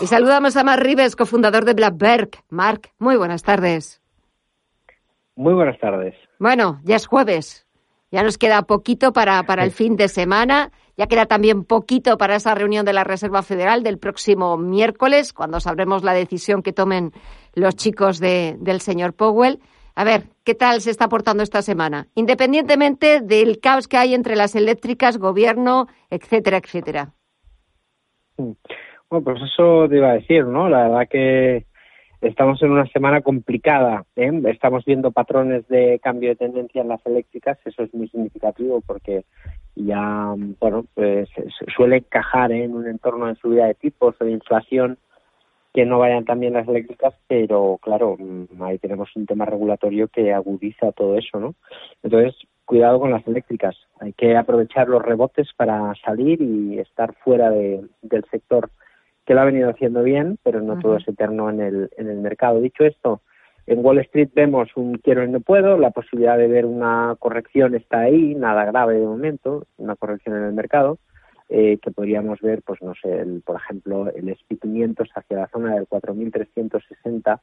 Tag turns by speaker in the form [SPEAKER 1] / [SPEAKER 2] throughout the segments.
[SPEAKER 1] Y saludamos a Mark Rives, cofundador de Blackberg. Mark, muy buenas tardes.
[SPEAKER 2] Muy buenas tardes.
[SPEAKER 1] Bueno, ya es jueves. Ya nos queda poquito para, para el fin de semana. Ya queda también poquito para esa reunión de la Reserva Federal del próximo miércoles, cuando sabremos la decisión que tomen los chicos de, del señor Powell. A ver, ¿qué tal se está portando esta semana? Independientemente del caos que hay entre las eléctricas, gobierno, etcétera, etcétera.
[SPEAKER 2] Mm. Bueno, pues eso te iba a decir, ¿no? La verdad que estamos en una semana complicada. ¿eh? Estamos viendo patrones de cambio de tendencia en las eléctricas. Eso es muy significativo porque ya, bueno, pues suele encajar en un entorno de subida de tipos o de inflación que no vayan también las eléctricas, pero claro, mm, ahí tenemos un tema regulatorio que agudiza todo eso, ¿no? Entonces, cuidado con las eléctricas. Hay que aprovechar los rebotes para salir y estar fuera de, del sector que lo ha venido haciendo bien, pero no todo es eterno en el, en el mercado. Dicho esto, en Wall Street vemos un quiero y no puedo, la posibilidad de ver una corrección está ahí, nada grave de momento, una corrección en el mercado, eh, que podríamos ver, pues no sé, el, por ejemplo, el SP500 hacia la zona del 4.360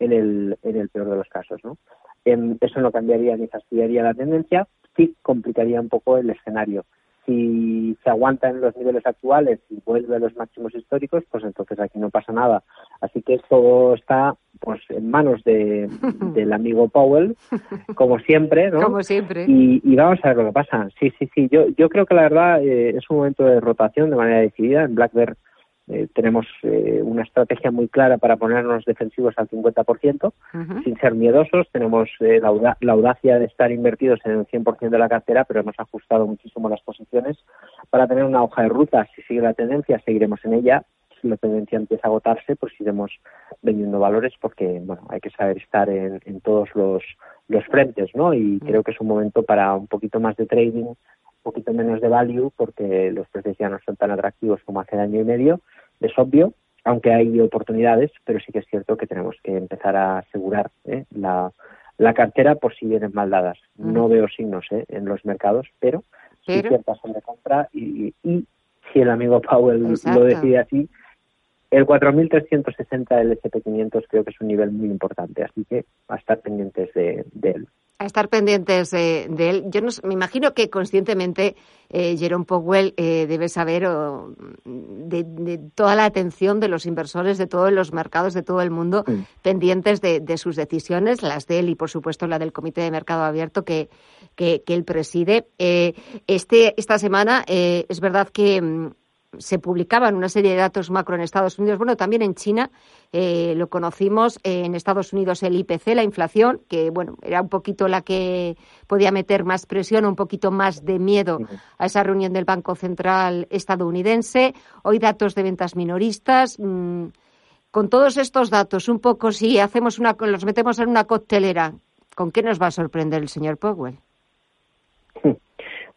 [SPEAKER 2] en el, en el peor de los casos, ¿no? eso no cambiaría ni fastidiaría la tendencia, sí complicaría un poco el escenario si se aguanta en los niveles actuales y vuelve a los máximos históricos, pues entonces aquí no pasa nada. Así que todo está pues en manos de, del amigo Powell, como siempre, ¿no?
[SPEAKER 1] Como siempre.
[SPEAKER 2] Y, vamos a ver lo que pasa. Sí, sí, sí. Yo, yo creo que la verdad eh, es un momento de rotación de manera decidida. En Blackbird eh, tenemos eh, una estrategia muy clara para ponernos defensivos al 50%, sin ser miedosos. Tenemos eh, la, audacia de estar invertidos en el 100% de la cartera, pero hemos ajustado muchísimo las posiciones para tener una hoja de ruta. Si sigue la tendencia, seguiremos en ella. Si la tendencia empieza a agotarse, pues iremos vendiendo valores porque, bueno, hay que saber estar en, todos los, los frentes, ¿no? Y creo que es un momento para un poquito más de trading un poquito menos de value porque los precios ya no son tan atractivos como hace año y medio, es obvio, aunque hay oportunidades, pero sí que es cierto que tenemos que empezar a asegurar ¿eh? la, la cartera por si vienen mal dadas. No veo signos ¿eh? en los mercados, pero, sí ciertas son de compra y, y, si el amigo Powell lo decide así, el 4.360 del SP500 creo que es un nivel muy importante, así que a estar pendientes de él
[SPEAKER 1] a estar pendientes de, él. Yo me imagino que conscientemente eh, Jerome Powell eh, debe saber de, toda la atención de los inversores de todos los mercados de todo el mundo pendientes de, sus decisiones, las de él y por supuesto la del Comité de Mercado Abierto que, que, él preside. Eh, este, esta semana eh, es verdad que mm, se publicaban una serie de datos macro en Estados Unidos, bueno, también en China, eh, lo conocimos en Estados Unidos el IPC, la inflación, que bueno, era un poquito la que podía meter más presión, un poquito más de miedo a esa reunión del Banco Central estadounidense. Hoy datos de ventas minoristas. Mm, con todos estos datos, un poco si hacemos una, los metemos en una coctelera, ¿con qué nos va a sorprender el señor Powell?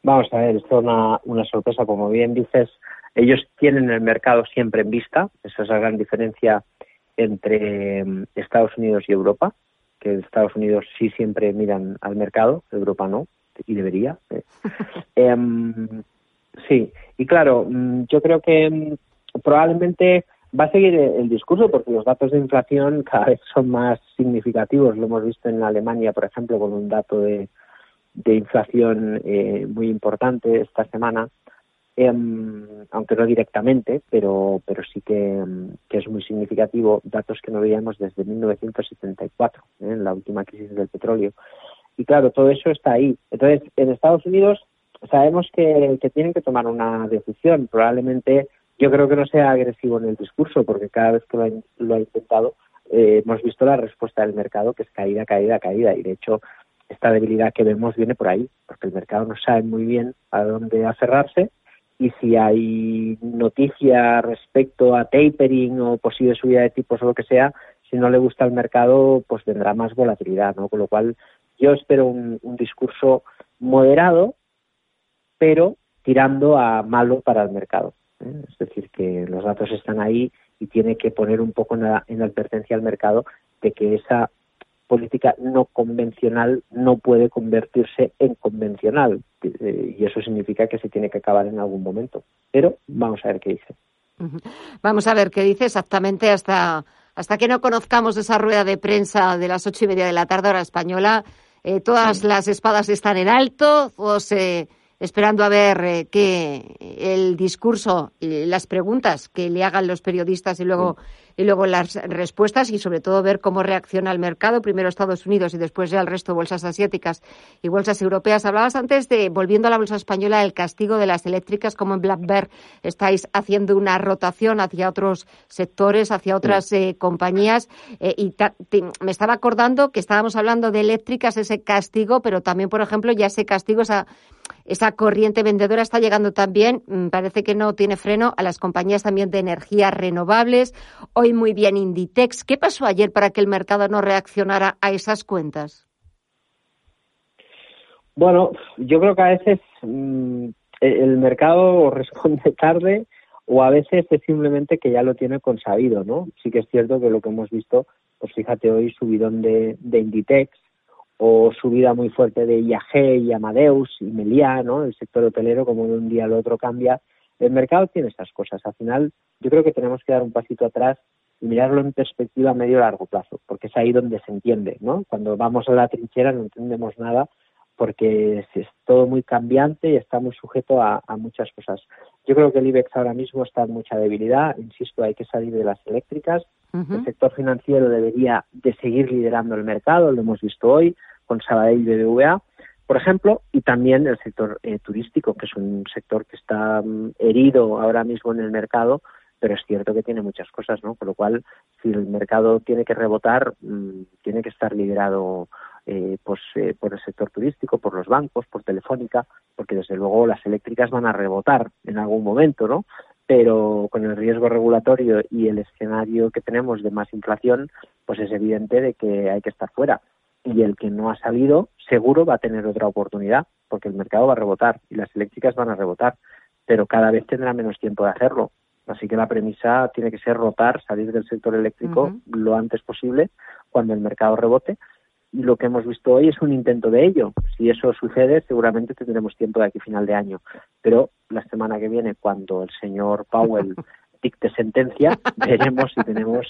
[SPEAKER 2] Vamos a ver, esto es una, una sorpresa, como bien dices ellos tienen el mercado siempre en vista, esa es la gran diferencia entre mm, Estados Unidos y Europa, que Estados Unidos sí siempre miran al mercado, Europa no, y debería. Eh. Em, sí, y claro, mm, yo creo que mm, probablemente va a seguir el discurso porque los datos de inflación cada vez son más significativos. Lo hemos visto en Alemania, por ejemplo, con un dato de, de inflación eh, muy importante esta semana. Em, aunque no directamente, pero, pero sí em, que, es muy significativo, datos que no veíamos desde 1974, ¿eh? en la última crisis del petróleo. Y claro, todo eso está ahí. Entonces, en Estados Unidos sabemos que, tienen que tomar una decisión. Probablemente yo creo que no sea agresivo en el discurso, porque cada vez que lo ha, intentado, eh, hemos visto la respuesta del mercado, que es caída, caída, caída. Y de hecho, esta debilidad que vemos viene por ahí, porque el mercado no sabe muy bien a dónde aferrarse y si hay noticia respecto a tapering o posible subida de tipos o lo que sea, si no le gusta al mercado, pues vendrá más volatilidad, ¿no? Con lo cual yo espero un, discurso moderado, pero tirando a malo para el mercado. ¿eh? Es decir, que los datos están ahí y tiene que poner un poco en, la, en advertencia al mercado de que esa política no convencional no puede convertirse en convencional eh, y eso significa que se tiene que acabar en algún momento. Pero vamos a ver qué dice.
[SPEAKER 1] Vamos a ver qué dice exactamente hasta, hasta que no conozcamos esa rueda de prensa de las ocho y media de la tarde hora española. Eh, todas las espadas están en alto o se esperando a ver eh, que el discurso y las preguntas que le hagan los periodistas y luego y luego las respuestas y sobre todo ver cómo reacciona el mercado, primero Estados Unidos y después ya el resto de bolsas asiáticas y bolsas europeas. Hablabas antes de, volviendo a la bolsa española, el castigo de las eléctricas, como en Black Bear estáis haciendo una rotación hacia otros sectores, hacia otras eh, compañías. Eh, y me estaba acordando que estábamos hablando de eléctricas, ese castigo, pero también, por ejemplo, ya ese castigo, esa esa corriente vendedora está llegando también, mm, parece que no tiene freno, a las compañías también de energías renovables. Hoy muy bien Inditex. ¿Qué pasó ayer para que el mercado no reaccionara a esas cuentas?
[SPEAKER 2] Bueno, yo creo que a veces mm, el mercado responde tarde o a veces es simplemente que ya lo tiene consabido, ¿no? Sí que es cierto que lo que hemos visto, pues fíjate hoy subidón de, de Inditex, o subida muy fuerte de IAG y Amadeus y Meliá, ¿no? El sector hotelero, como de un día al otro cambia. El mercado tiene estas cosas. Al final, yo creo que tenemos que dar un pasito atrás y mirarlo en perspectiva a medio largo plazo, porque es ahí donde se entiende, ¿no? Cuando vamos a la trinchera no entendemos nada porque es todo muy cambiante y está muy sujeto a, muchas cosas. Yo creo que el IBEX ahora mismo está en mucha debilidad, insisto, hay que salir de las eléctricas, el sector financiero debería de seguir liderando el mercado, lo hemos visto hoy con Sabadell y BBVA, por ejemplo, y también el sector eh, turístico, que es un sector que está mm, herido ahora mismo en el mercado, pero es cierto que tiene muchas cosas, ¿no? Con lo cual, si el mercado tiene que rebotar, mm, tiene que estar liderado eh, pues, eh, por el sector turístico, por los bancos, por Telefónica, porque desde luego las eléctricas van a rebotar en algún momento, ¿no? pero con el riesgo regulatorio y el escenario que tenemos de más inflación, pues es evidente de que hay que estar fuera. Y el que no ha salido, seguro va a tener otra oportunidad, porque el mercado va a rebotar y las eléctricas van a rebotar, pero cada vez tendrá menos tiempo de hacerlo. Así que la premisa tiene que ser rotar, salir del sector eléctrico lo antes posible cuando el mercado rebote y lo que hemos visto hoy es un intento de ello. Si eso sucede, seguramente tendremos tiempo de aquí a final de año. Pero la semana que viene, cuando el señor Powell dicte sentencia, veremos si tenemos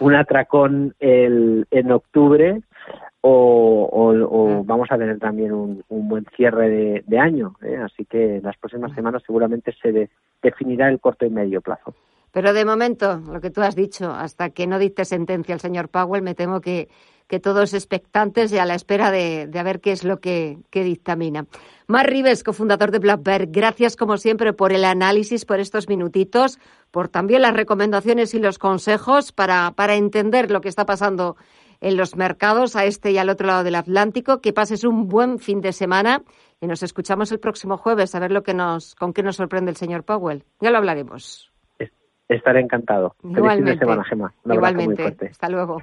[SPEAKER 2] un atracón el, en octubre o, vamos a tener también un, buen cierre de, año. ¿eh? Así que en las próximas semanas seguramente se definirá el corto y medio plazo.
[SPEAKER 1] Pero de momento, lo que tú has dicho, hasta que no dicte sentencia el señor Powell, me temo que que todos expectantes y a la espera de, de ver qué es lo que, dictamina. Mar Rives, cofundador de Blackbird, gracias como siempre por el análisis, por estos minutitos, por también las recomendaciones y los consejos para, para entender lo que está pasando en los mercados a este y al otro lado del Atlántico. Que pases un buen fin de semana y nos escuchamos el próximo jueves a ver lo que nos, con qué nos sorprende el señor Powell. Ya lo hablaremos.
[SPEAKER 2] Estaré encantado.
[SPEAKER 1] Igualmente.
[SPEAKER 2] Feliz fin de semana, Gemma.
[SPEAKER 1] Igualmente. Hasta luego.